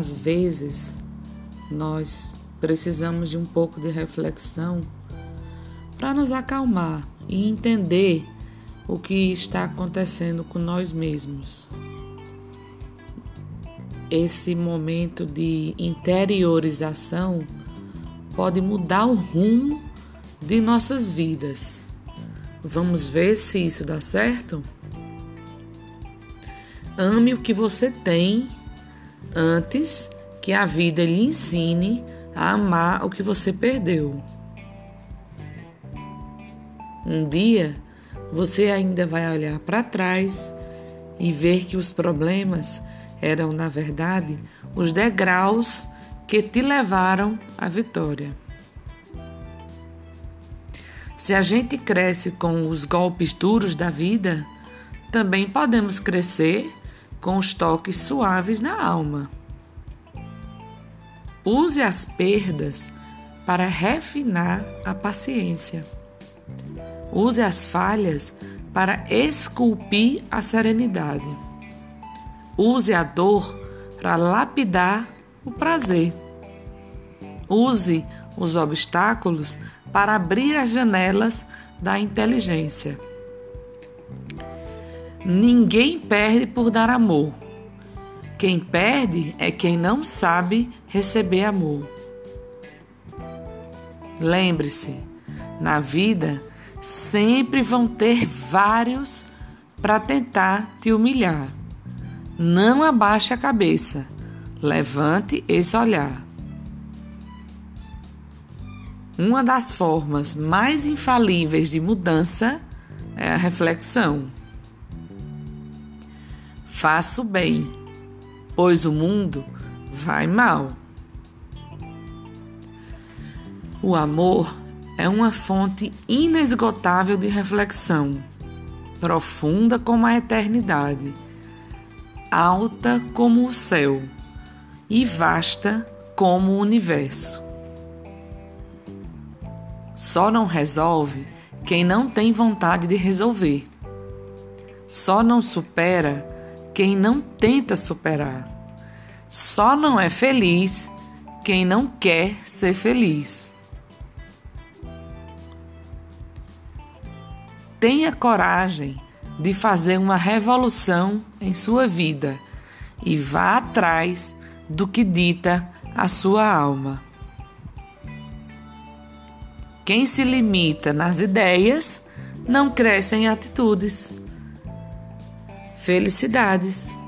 às vezes, nós precisamos de um pouco de reflexão para nos acalmar e entender o que está acontecendo com nós mesmos. Esse momento de interiorização pode mudar o rumo de nossas vidas. Vamos ver se isso dá certo? Ame o que você tem antes que a vida lhe ensine a amar o que você perdeu. Um dia você ainda vai olhar para trás e ver que os problemas eram, na verdade, os degraus que te levaram à vitória. Se a gente cresce com os golpes duros da vida, também podemos crescer com os toques suaves na alma. Use as perdas para refinar a paciência. Use as falhas para esculpir a serenidade. Use a dor para lapidar o prazer. Use os obstáculos para abrir as janelas da inteligência. Ninguém perde por dar amor. Quem perde é quem não sabe receber amor. Lembre-se, na vida sempre vão ter vários para tentar te humilhar. Não abaixe a cabeça, levante esse olhar. Uma das formas mais infalíveis de mudança é a reflexão. Faça o bem pois o mundo vai mal. O amor é uma fonte inesgotável de reflexão, profunda como a eternidade, alta como o céu e vasta como o universo. Só não resolve quem não tem vontade de resolver. Só não supera quem não tenta superar. Só não é feliz quem não quer ser feliz. Tenha coragem de fazer uma revolução em sua vida e vá atrás do que dita a sua alma. Quem se limita nas ideias não cresce em atitudes. Felicidades!